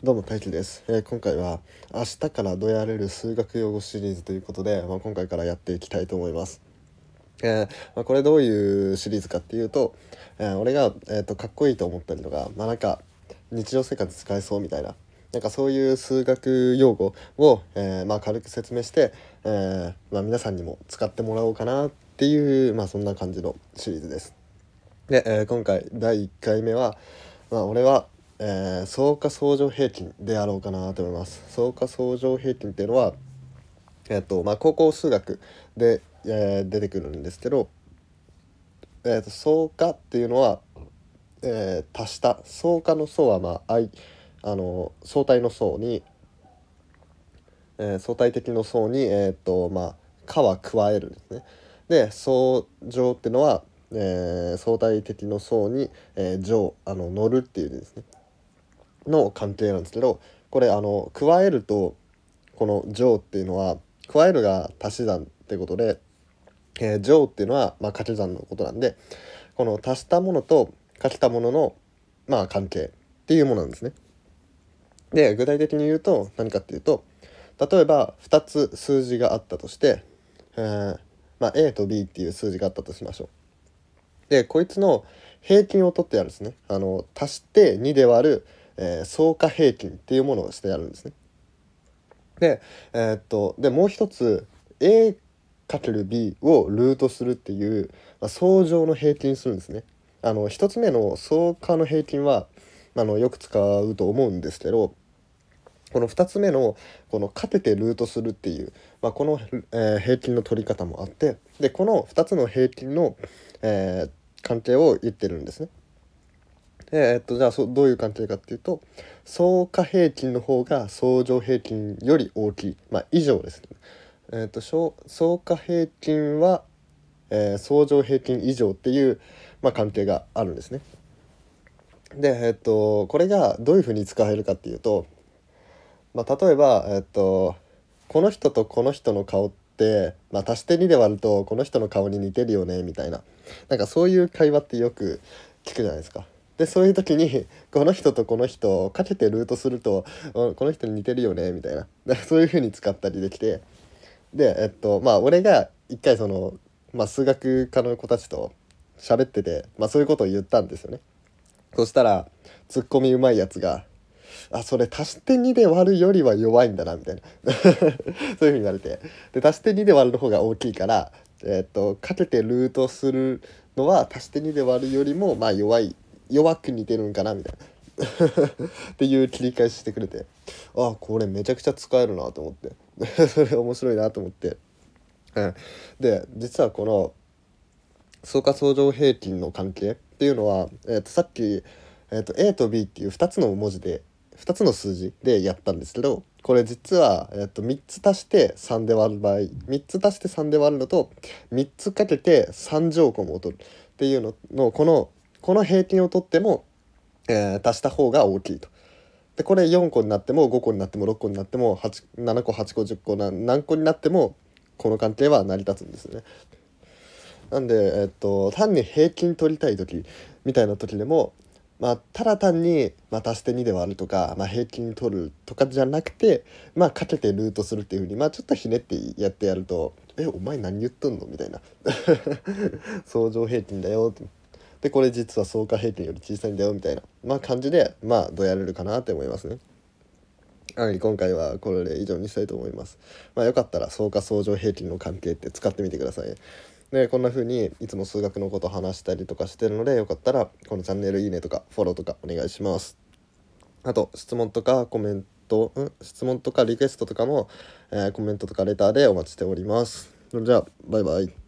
どうも大輝です、えー今回は明日からどやれる数学用語シリーズということで、まあ、今回からやっていきたいと思います。えーまあ、これどういうシリーズかっていうと、えー俺が、えー、とかっこいいと思ったりとか、まあ、なんか日常生活使えそうみたいななんかそういう数学用語を、えーまあ、軽く説明して、えーまあ、皆さんにも使ってもらおうかなっていう、まあ、そんな感じのシリーズです。で、えー今回第1回目は、まあ、俺は、えー相加相乗平均でやろうかなと思います。相加相乗平均っていうのは、えっとまあ、高校数学で、えー出てくるんですけど、えー、と相加っていうのは、えー足した相加の相は、まあ、愛あの相対の相に、えー相対的の相に、えーとまあ、加は加えるんですね。で相乗っていうのは、えー相対的の相に、えー乗あの乗るっていう字ですねの関係なんですけどこれあの加えるとこの乗っていうのは加えるが足し算ってことで、えー乗っていうのは、まあ、掛け算のことなんでこの足したものとかけたものの、まあ、関係っていうものなんですね。で具体的に言うと何かっていうと例えば2つ数字があったとして、えーまあ、A と B っていう数字があったとしましょう。でこいつの平均を取ってやるんですね。あの足して2で割る、えー相加平均っていうものをしてやるんですね。でえーっとでもう一つ A×B をルートするっていう、まあ、相乗の平均するんですね。あの一つ目の相加の平均はあのよく使うと思うんですけどこの2つ目のこのかけてルートするっていう、まあ、この、えー平均の取り方もあってでこの2つの平均の、えー関係を言ってるんですね。でえっとじゃあそどういう関係かっていうと相加平均の方が相乗平均より大きい、まあ、以上ですね。えっと相相加平均は、えー相乗平均以上っていう、まあ、関係があるんですね。でえっとこれがどういうふうに使えるかっていうとまあ、例えば、えっと、この人とこの人の顔って、まあ、足して2で割るとこの人の顔に似てるよねみたいななんかそういう会話ってよく聞くじゃないですか。でそういう時に この人とこの人をかけてルートするとこの人に似てるよねみたいな。そういう風に使ったりできて。でえっとまあ俺が一回その、まあ、数学科の子たちと喋ってて、まあ、そういうことを言ったんですよね。そしたらツッコミうまいやつがあそれ足して2で割るよりは弱いんだなみたいな。そういうふうに言われて。で足して2で割る方が大きいから、えっとかけてルートするのは足して2で割るよりもまあ弱い弱く似てるんかなみたいな。っていう切り返ししてくれて。あこれめちゃくちゃ使えるなと思って。そ れ面白いなと思って、うん、で実はこの相加相乗平均の関係っていうのは、えー、とさっき、えー、と A と B っていう2つの文字で2つの数字でやったんですけどこれ実は、えー、と3つ足して3で割る場合3つ足して3で割るのと3つかけて3乗項を取るっていうののこのこの平均を取っても、えー足した方が大きいと。でこれ4個になっても5個になっても6個になっても7個8個10個何個になってもこの関係は成り立つんですね。なんで、えっと、単に平均取りたい時みたいな時でも、まあ、ただ単に、まあ、足して2で割るとか、まあ、平均取るとかじゃなくて、まあ、かけてルートするっていうふうに、まあ、ちょっとひねってやってやると「えお前何言っとんの?」みたいな 相乗平均だよってでこれ実は相加平均より小さいんだよみたいな、まあ、感じでまあどうやれるかなって思いますね。はい、今回はこれで以上にしたいと思います。まあ、よかったら相加相乗平均の関係って使ってみてください。でこんな風にいつも数学のこと話したりとかしてるのでよかったらこのチャンネルいいねとかフォローとかお願いします。あと質問とかコメント、ん？質問とかリクエストとかも、えーコメントとかレターでお待ちしております。それじゃあバイバイ。